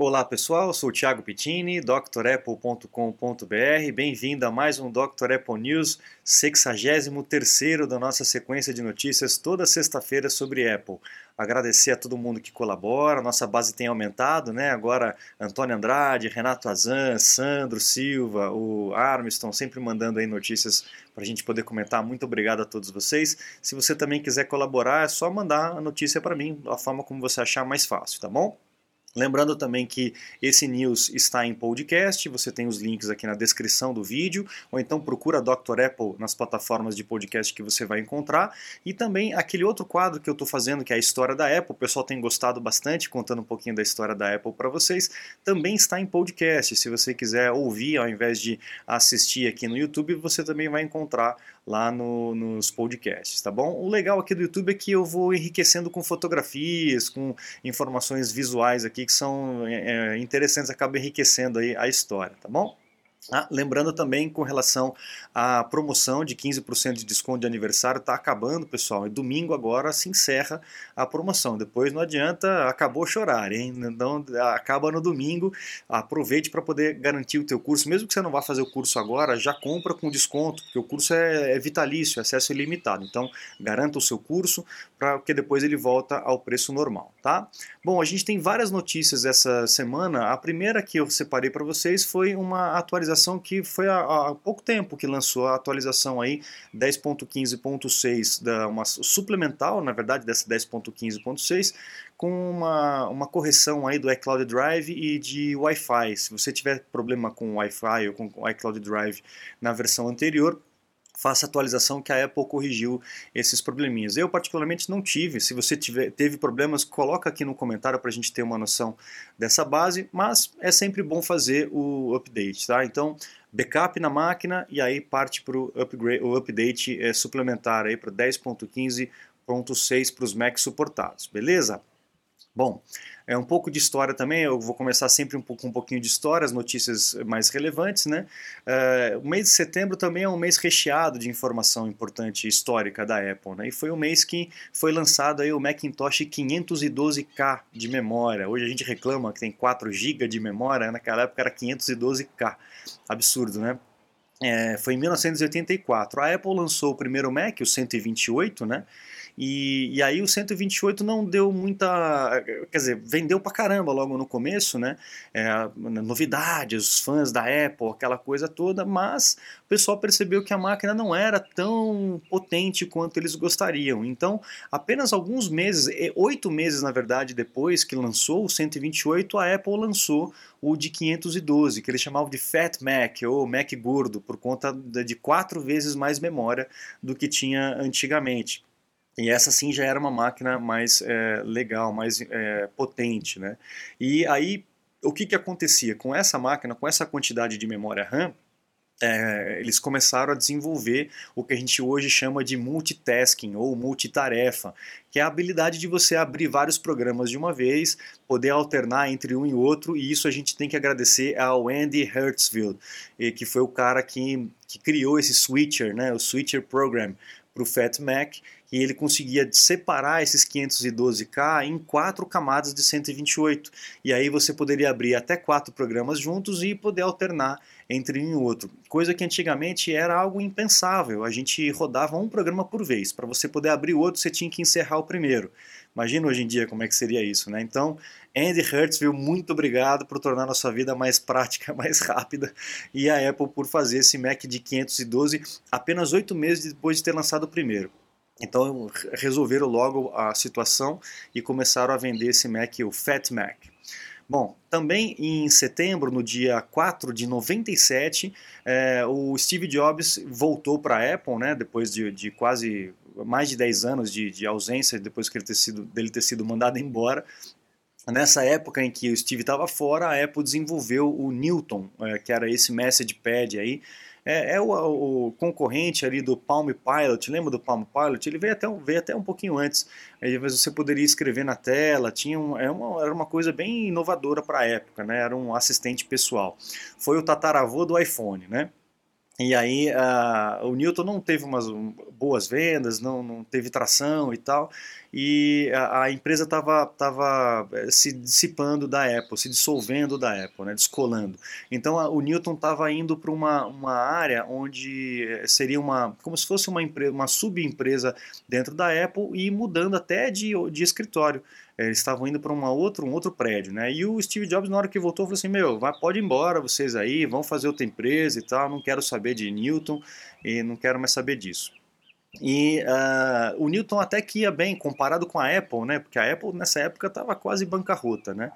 Olá pessoal, sou o Thiago Pittini, drapple.com.br. Bem-vindo a mais um Dr. Apple News, 63 da nossa sequência de notícias toda sexta-feira sobre Apple. Agradecer a todo mundo que colabora, nossa base tem aumentado, né? Agora Antônio Andrade, Renato Azan, Sandro Silva, o Armiston, sempre mandando aí notícias para a gente poder comentar. Muito obrigado a todos vocês. Se você também quiser colaborar, é só mandar a notícia para mim, da forma como você achar mais fácil, tá bom? Lembrando também que esse news está em podcast, você tem os links aqui na descrição do vídeo, ou então procura Dr. Apple nas plataformas de podcast que você vai encontrar. E também aquele outro quadro que eu estou fazendo, que é a história da Apple, o pessoal tem gostado bastante, contando um pouquinho da história da Apple para vocês, também está em podcast. Se você quiser ouvir ao invés de assistir aqui no YouTube, você também vai encontrar lá no, nos podcasts, tá bom? O legal aqui do YouTube é que eu vou enriquecendo com fotografias, com informações visuais aqui que são é, é interessantes, acaba enriquecendo aí a história, tá bom? Ah, lembrando também com relação à promoção de 15% de desconto de aniversário, está acabando, pessoal. E domingo agora se encerra a promoção. Depois não adianta, acabou chorar, hein? Então acaba no domingo. Aproveite para poder garantir o teu curso. Mesmo que você não vá fazer o curso agora, já compra com desconto, porque o curso é, é vitalício, acesso ilimitado. Então garanta o seu curso para que depois ele volta ao preço normal, tá? Bom, a gente tem várias notícias essa semana. A primeira que eu separei para vocês foi uma atualização atualização que foi há, há pouco tempo que lançou a atualização aí 10.15.6, da uma suplemental, na verdade, dessa 10.15.6, com uma, uma correção aí do iCloud Drive e de Wi-Fi. Se você tiver problema com Wi-Fi ou com o iCloud Drive na versão anterior, faça atualização que a Apple corrigiu esses probleminhas. Eu particularmente não tive, se você tiver, teve problemas, coloca aqui no comentário para a gente ter uma noção dessa base, mas é sempre bom fazer o update, tá? Então, backup na máquina e aí parte para o update é, suplementar aí para 10.15.6 para os Macs suportados, beleza? Bom, é um pouco de história também, eu vou começar sempre um pouco, um pouquinho de história, as notícias mais relevantes, né? Uh, o mês de setembro também é um mês recheado de informação importante histórica da Apple, né? E foi o mês que foi lançado aí o Macintosh 512K de memória. Hoje a gente reclama que tem 4 GB de memória, naquela época era 512K. Absurdo, né? É, foi em 1984. A Apple lançou o primeiro Mac, o 128, né? E, e aí o 128 não deu muita. Quer dizer, vendeu pra caramba logo no começo, né? É, novidades, os fãs da Apple, aquela coisa toda, mas o pessoal percebeu que a máquina não era tão potente quanto eles gostariam. Então, apenas alguns meses, oito meses na verdade, depois que lançou o 128, a Apple lançou o de 512, que eles chamavam de Fat Mac, ou Mac gordo, por conta de quatro vezes mais memória do que tinha antigamente. E essa sim já era uma máquina mais é, legal, mais é, potente. Né? E aí, o que, que acontecia? Com essa máquina, com essa quantidade de memória RAM, é, eles começaram a desenvolver o que a gente hoje chama de multitasking ou multitarefa, que é a habilidade de você abrir vários programas de uma vez, poder alternar entre um e outro, e isso a gente tem que agradecer ao Andy Hertzfield, que foi o cara que, que criou esse switcher, né, o switcher program para o Fat Mac, e ele conseguia separar esses 512K em quatro camadas de 128. E aí você poderia abrir até quatro programas juntos e poder alternar entre um e outro. Coisa que antigamente era algo impensável. A gente rodava um programa por vez. Para você poder abrir o outro, você tinha que encerrar o primeiro. Imagina hoje em dia como é que seria isso, né? Então, Andy Hertzfield, muito obrigado por tornar a nossa vida mais prática, mais rápida, e a Apple por fazer esse Mac de 512 apenas oito meses depois de ter lançado o primeiro. Então resolveram logo a situação e começaram a vender esse Mac, o Fat Mac. Bom, também em setembro, no dia 4 de 97, é, o Steve Jobs voltou para a Apple, né, depois de, de, quase mais de 10 anos de, de ausência, depois que ele ter sido, dele ter sido mandado embora. Nessa época em que o Steve estava fora, a Apple desenvolveu o Newton, é, que era esse message pad aí, é, é o, o, concorrente ali do Palm Pilot, lembra do Palm Pilot? Ele veio até, veio até um pouquinho antes, aí você poderia escrever na tela, tinha um, era, é uma, era uma coisa bem inovadora para a época, né? era um assistente pessoal. Foi o tataravô do iPhone, né? E aí uh, o Newton não teve umas boas vendas, não, não teve tração e tal, e a, a empresa estava tava eh, se dissipando da Apple, se dissolvendo da Apple, né, descolando. Então a, o Newton estava indo para uma, uma área onde eh, seria uma como se fosse uma empresa, uma subempresa dentro da Apple e mudando até de, de escritório. Eles estavam indo para uma outro, um outro prédio, né? E o Steve Jobs, na hora que voltou, falou assim: Meu, vai, pode ir embora vocês aí, vão fazer outra empresa e tal, não quero saber de Newton e não quero mais saber disso. E uh, o Newton até que ia bem comparado com a Apple, né? Porque a Apple nessa época estava quase bancarrota, né?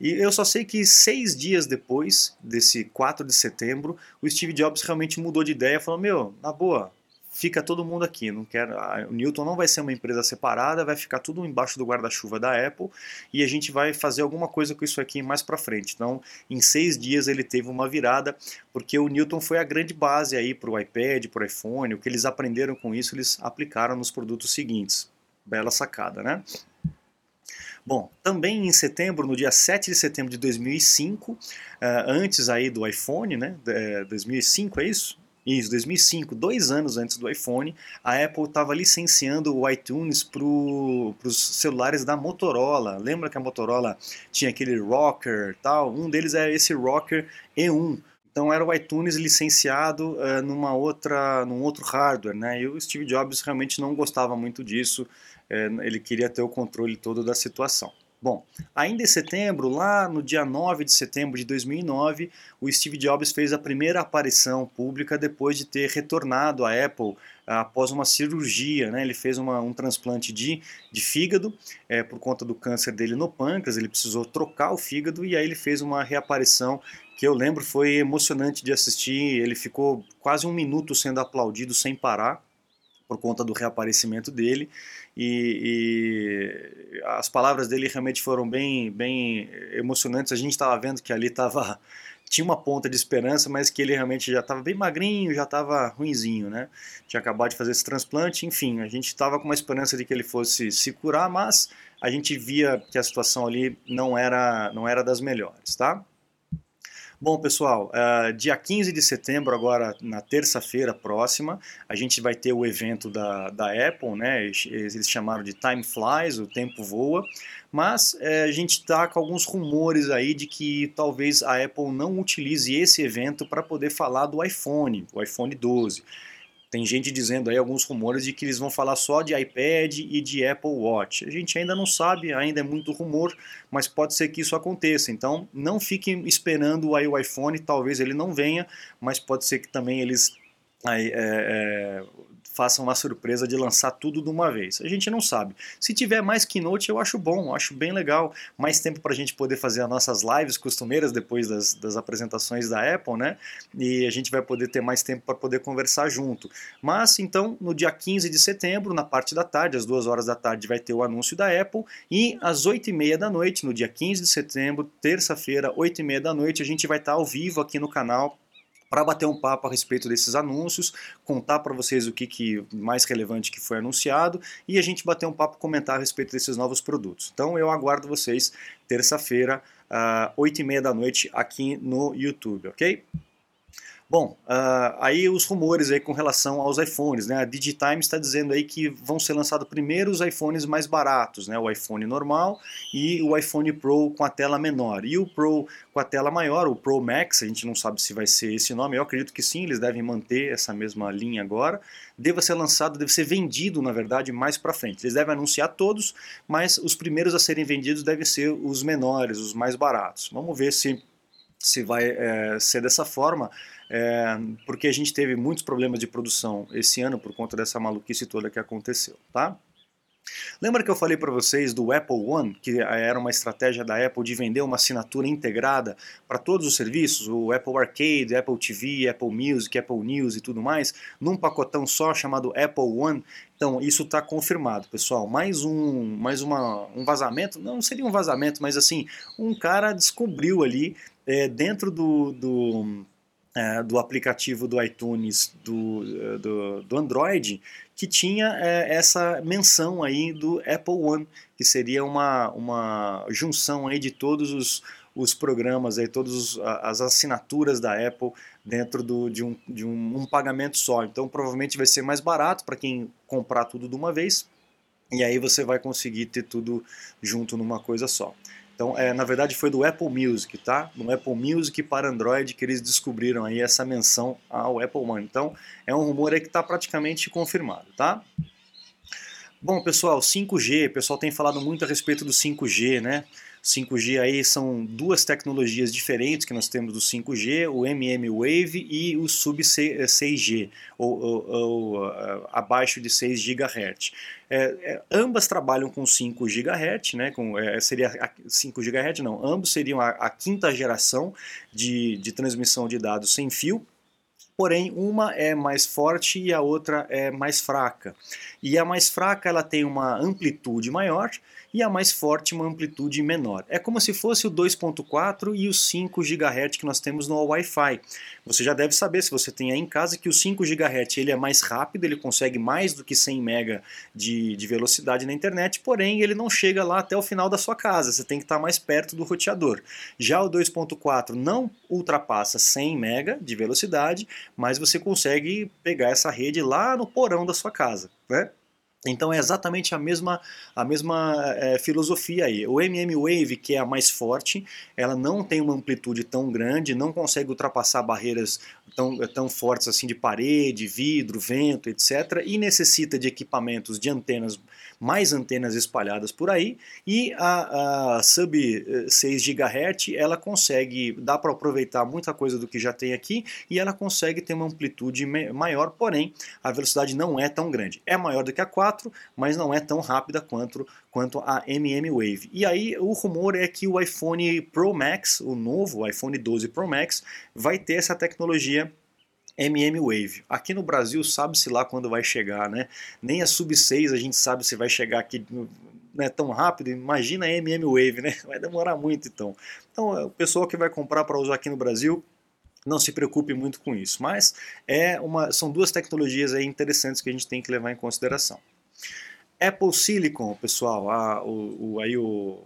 E eu só sei que seis dias depois desse 4 de setembro, o Steve Jobs realmente mudou de ideia, falou: Meu, na boa, fica todo mundo aqui. Não quero, o Newton não vai ser uma empresa separada, vai ficar tudo embaixo do guarda-chuva da Apple e a gente vai fazer alguma coisa com isso aqui mais para frente. Então, em seis dias ele teve uma virada, porque o Newton foi a grande base aí para o iPad, para o iPhone. O que eles aprenderam com isso, eles aplicaram nos produtos seguintes. Bela sacada, né? Bom, também em setembro, no dia 7 de setembro de 2005, eh, antes aí do iPhone, né? 2005 é isso? Isso, 2005, dois anos antes do iPhone, a Apple estava licenciando o iTunes para os celulares da Motorola. Lembra que a Motorola tinha aquele Rocker tal? Um deles era esse Rocker E1. Então era o iTunes licenciado uh, numa outra, num outro hardware, né? E o Steve Jobs realmente não gostava muito disso. Uh, ele queria ter o controle todo da situação. Bom, ainda em setembro, lá no dia 9 de setembro de 2009, o Steve Jobs fez a primeira aparição pública depois de ter retornado à Apple após uma cirurgia. Né? Ele fez uma, um transplante de, de fígado é, por conta do câncer dele no pâncreas, ele precisou trocar o fígado e aí ele fez uma reaparição que eu lembro foi emocionante de assistir. Ele ficou quase um minuto sendo aplaudido sem parar por conta do reaparecimento dele e, e, as palavras dele realmente foram bem, bem emocionantes. A gente estava vendo que ali estava tinha uma ponta de esperança, mas que ele realmente já estava bem magrinho, já estava ruinzinho, né? Tinha acabado de fazer esse transplante, enfim, a gente estava com uma esperança de que ele fosse se curar, mas a gente via que a situação ali não era, não era das melhores, tá? Bom, pessoal, uh, dia 15 de setembro, agora na terça-feira próxima, a gente vai ter o evento da, da Apple, né? Eles chamaram de Time Flies, o tempo voa, mas uh, a gente está com alguns rumores aí de que talvez a Apple não utilize esse evento para poder falar do iPhone, o iPhone 12. Tem gente dizendo aí alguns rumores de que eles vão falar só de iPad e de Apple Watch. A gente ainda não sabe, ainda é muito rumor, mas pode ser que isso aconteça. Então não fiquem esperando aí o iPhone, talvez ele não venha, mas pode ser que também eles aí, é, é, façam uma surpresa de lançar tudo de uma vez. A gente não sabe. Se tiver mais keynote, eu acho bom, acho bem legal. Mais tempo para a gente poder fazer as nossas lives costumeiras depois das, das apresentações da Apple, né? E a gente vai poder ter mais tempo para poder conversar junto. Mas então, no dia 15 de setembro, na parte da tarde, às duas horas da tarde, vai ter o anúncio da Apple. E às 8 e meia da noite, no dia 15 de setembro, terça-feira, 8 e meia da noite, a gente vai estar ao vivo aqui no canal para bater um papo a respeito desses anúncios, contar para vocês o que, que mais relevante que foi anunciado e a gente bater um papo, comentar a respeito desses novos produtos. Então eu aguardo vocês terça-feira, uh, 8 e meia da noite aqui no YouTube, ok? Bom, uh, aí os rumores aí com relação aos iPhones, né? A Digitime está dizendo aí que vão ser lançados primeiro os iPhones mais baratos, né? O iPhone normal e o iPhone Pro com a tela menor. E o Pro com a tela maior, o Pro Max, a gente não sabe se vai ser esse nome, eu acredito que sim, eles devem manter essa mesma linha agora. Deva ser lançado, deve ser vendido, na verdade, mais para frente. Eles devem anunciar todos, mas os primeiros a serem vendidos devem ser os menores, os mais baratos. Vamos ver se se vai é, ser dessa forma, é, porque a gente teve muitos problemas de produção esse ano por conta dessa maluquice toda que aconteceu, tá? Lembra que eu falei para vocês do Apple One, que era uma estratégia da Apple de vender uma assinatura integrada para todos os serviços, o Apple Arcade, Apple TV, Apple Music, Apple News e tudo mais, num pacotão só chamado Apple One? Então, isso está confirmado, pessoal. Mais um, mais uma, um vazamento, não seria um vazamento, mas assim, um cara descobriu ali é, dentro do, do é, do aplicativo do iTunes do, é, do, do Android que tinha é, essa menção aí do Apple One, que seria uma, uma junção aí de todos os, os programas, aí, todas as assinaturas da Apple dentro do, de, um, de um, um pagamento só. Então provavelmente vai ser mais barato para quem comprar tudo de uma vez e aí você vai conseguir ter tudo junto numa coisa só. Então, é, na verdade, foi do Apple Music, tá? No Apple Music para Android que eles descobriram aí essa menção ao Apple Money. Então, é um rumor aí que está praticamente confirmado, tá? Bom, pessoal, 5G, o pessoal tem falado muito a respeito do 5G, né? 5G aí são duas tecnologias diferentes que nós temos do 5G, o MM Wave e o Sub 6G, ou, ou, ou uh, abaixo de 6 GHz. É, é, ambas trabalham com 5 GHz, né, com, é, seria 5 GHz não, ambos seriam a, a quinta geração de, de transmissão de dados sem fio, porém uma é mais forte e a outra é mais fraca. E a mais fraca ela tem uma amplitude maior e a mais forte uma amplitude menor. É como se fosse o 2.4 e os 5 GHz que nós temos no Wi-Fi. Você já deve saber, se você tem aí em casa, que o 5 GHz ele é mais rápido, ele consegue mais do que 100 MB de, de velocidade na internet, porém ele não chega lá até o final da sua casa, você tem que estar mais perto do roteador. Já o 2.4 não ultrapassa 100 MB de velocidade, mas você consegue pegar essa rede lá no porão da sua casa. Né? Então é exatamente a mesma, a mesma é, filosofia aí. O MM Wave, que é a mais forte, ela não tem uma amplitude tão grande, não consegue ultrapassar barreiras tão, tão fortes assim de parede, vidro, vento, etc. E necessita de equipamentos de antenas, mais antenas espalhadas por aí. E a, a sub 6 GHz, ela consegue, dá para aproveitar muita coisa do que já tem aqui e ela consegue ter uma amplitude maior, porém a velocidade não é tão grande. É maior do que a 4 4, mas não é tão rápida quanto, quanto a MM Wave. E aí o rumor é que o iPhone Pro Max, o novo iPhone 12 Pro Max, vai ter essa tecnologia MM Wave. Aqui no Brasil sabe-se lá quando vai chegar, né? Nem a Sub 6 a gente sabe se vai chegar aqui né, tão rápido. Imagina a MM Wave, né? Vai demorar muito então. Então o pessoal que vai comprar para usar aqui no Brasil não se preocupe muito com isso. Mas é uma, são duas tecnologias aí interessantes que a gente tem que levar em consideração. Apple Silicon, pessoal, a, o, o, aí o,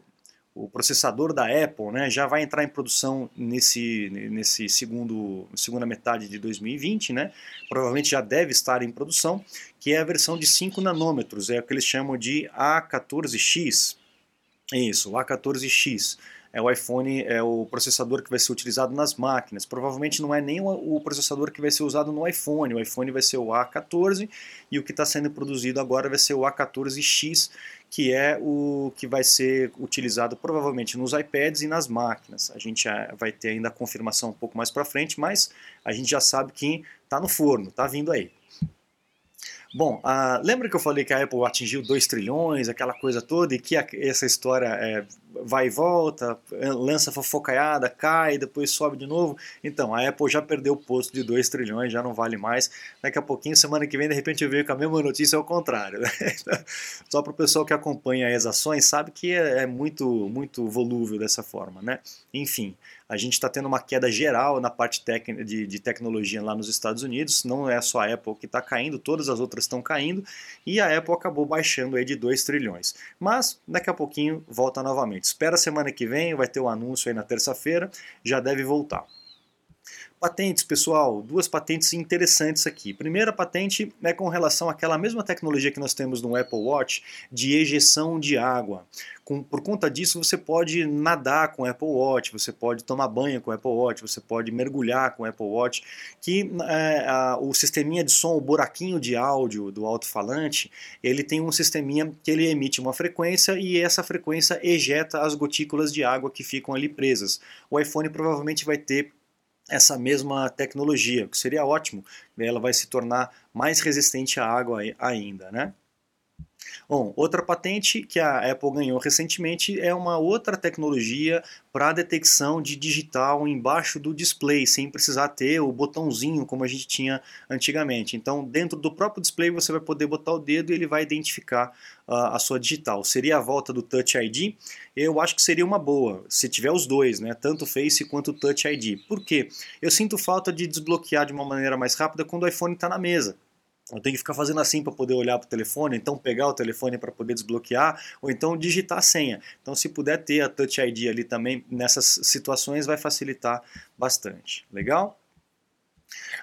o processador da Apple né, já vai entrar em produção nesse, nesse segundo, segunda metade de 2020, né, provavelmente já deve estar em produção, que é a versão de 5 nanômetros, é o que eles chamam de A14X. Isso, A14X é o iPhone, é o processador que vai ser utilizado nas máquinas. Provavelmente não é nem o, processador que vai ser usado no iPhone. O iPhone vai ser o A14 e o que está sendo produzido agora vai ser o A14X, que é o que vai ser utilizado provavelmente nos iPads e nas máquinas. A gente vai ter ainda a confirmação um pouco mais para frente, mas a gente já sabe que está no forno, está vindo aí. Bom, uh, lembra que eu falei que a Apple atingiu 2 trilhões, aquela coisa toda, e que a, essa história é, vai e volta, lança fofocaiada, cai, depois sobe de novo? Então, a Apple já perdeu o posto de 2 trilhões, já não vale mais. Daqui a pouquinho, semana que vem, de repente eu vejo com a mesma notícia ao contrário. Né? Só para o pessoal que acompanha as ações sabe que é, é muito, muito volúvel dessa forma, né? Enfim, a gente está tendo uma queda geral na parte de, de, tecnologia lá nos Estados Unidos. Não é só a Apple que está caindo, todas as outras estão caindo. E a Apple acabou baixando aí de 2 trilhões. Mas daqui a pouquinho volta novamente. Espera semana que vem, vai ter o um anúncio aí na terça-feira, já deve voltar. Patentes, pessoal, duas patentes interessantes aqui. Primeira patente é com relação àquela mesma tecnologia que nós temos no Apple Watch de ejeção de água. Com, por conta disso, você pode nadar com o Apple Watch, você pode tomar banho com o Apple Watch, você pode mergulhar com o Apple Watch, que é, a, o sisteminha de som, o buraquinho de áudio do alto-falante, ele tem um sisteminha que ele emite uma frequência e essa frequência ejeta as gotículas de água que ficam ali presas. O iPhone provavelmente vai ter essa mesma tecnologia, o que seria ótimo, ela vai se tornar mais resistente à água ainda, né? Bom, outra patente que a Apple ganhou recentemente é uma outra tecnologia para detecção de digital embaixo do display, sem precisar ter o botãozinho como a gente tinha antigamente. Então, dentro do próprio display você vai poder botar o dedo e ele vai identificar uh, a sua digital. Seria a volta do Touch ID? Eu acho que seria uma boa, se tiver os dois, né? tanto o Face quanto o Touch ID. Por quê? Eu sinto falta de desbloquear de uma maneira mais rápida quando o iPhone está na mesa. Eu tenho que ficar fazendo assim para poder olhar para o telefone, então pegar o telefone para poder desbloquear, ou então digitar a senha. Então, se puder ter a Touch ID ali também nessas situações, vai facilitar bastante. Legal?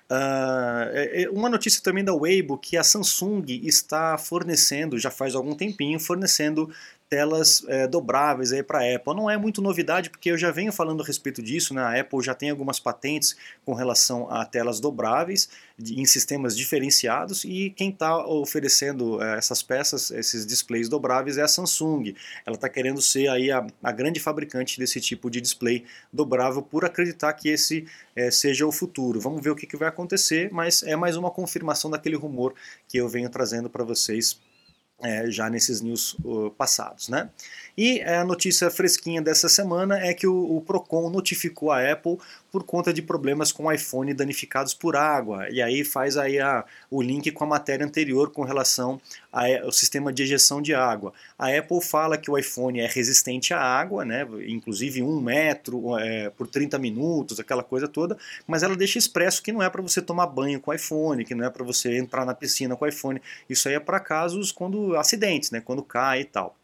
Uh, uma notícia também da Weibo que a Samsung está fornecendo, já faz algum tempinho, fornecendo telas é, dobráveis aí para a Apple. Não é muito novidade porque eu já venho falando a respeito disso, né? A Apple já tem algumas patentes com relação a telas dobráveis de, em sistemas diferenciados e quem está oferecendo é, essas peças, esses displays dobráveis é a Samsung. Ela está querendo ser aí a, a, grande fabricante desse tipo de display dobrável por acreditar que esse é, seja o futuro. Vamos ver o que, que vai acontecer, mas é mais uma confirmação daquele rumor que eu venho trazendo para vocês é, já nesses news uh, passados. Né? E a notícia fresquinha dessa semana é que o, o, Procon notificou a Apple por conta de problemas com o iPhone danificados por água. E aí faz aí a, o link com a matéria anterior com relação ao sistema de ejeção de água. A Apple fala que o iPhone é resistente à água, né, inclusive um metro é, por 30 minutos, aquela coisa toda, mas ela deixa expresso que não é para você tomar banho com o iPhone, que não é para você entrar na piscina com o iPhone. Isso aí é para casos quando acidentes, né, quando cai e tal.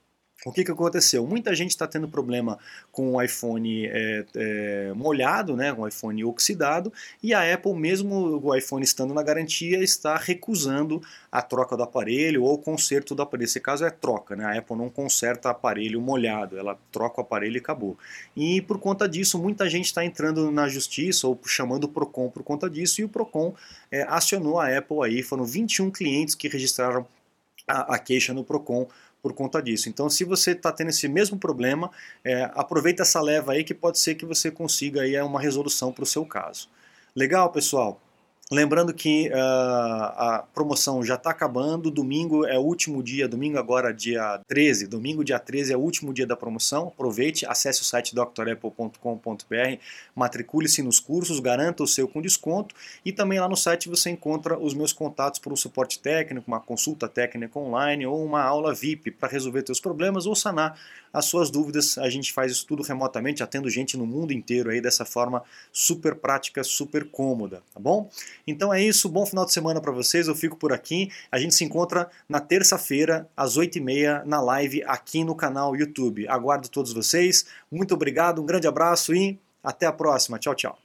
O que, que aconteceu? Muita gente está tendo problema com o iPhone é, é, molhado, né, com o iPhone oxidado, e a Apple, mesmo o iPhone estando na garantia, está recusando a troca do aparelho ou o conserto do aparelho. Esse caso é troca, né? a Apple não conserta aparelho molhado, ela troca o aparelho e acabou. E por conta disso, muita gente está entrando na justiça ou chamando o PROCON por conta disso, e o PROCON é, acionou a Apple aí, foram 21 clientes que registraram a, a queixa no PROCON por conta disso. Então, se você está tendo esse mesmo problema, é, aproveita essa leva aí que pode ser que você consiga aí uma resolução para o seu caso. Legal, pessoal? Lembrando que uh, a promoção já está acabando, domingo é o último dia, domingo agora dia 13, domingo dia 13 é o último dia da promoção, aproveite, acesse o site drapple.com.br, matricule-se nos cursos, garanta o seu com desconto e também lá no site você encontra os meus contatos para um suporte técnico, uma consulta técnica online ou uma aula VIP para resolver seus problemas ou sanar as suas dúvidas, a gente faz isso tudo remotamente, atendo gente no mundo inteiro aí dessa forma super prática, super cômoda, tá bom? Então é isso, bom final de semana para vocês, eu fico por aqui. A gente se encontra na terça-feira, às 8h30, na live aqui no canal YouTube. Aguardo todos vocês, muito obrigado, um grande abraço e até a próxima. Tchau, tchau.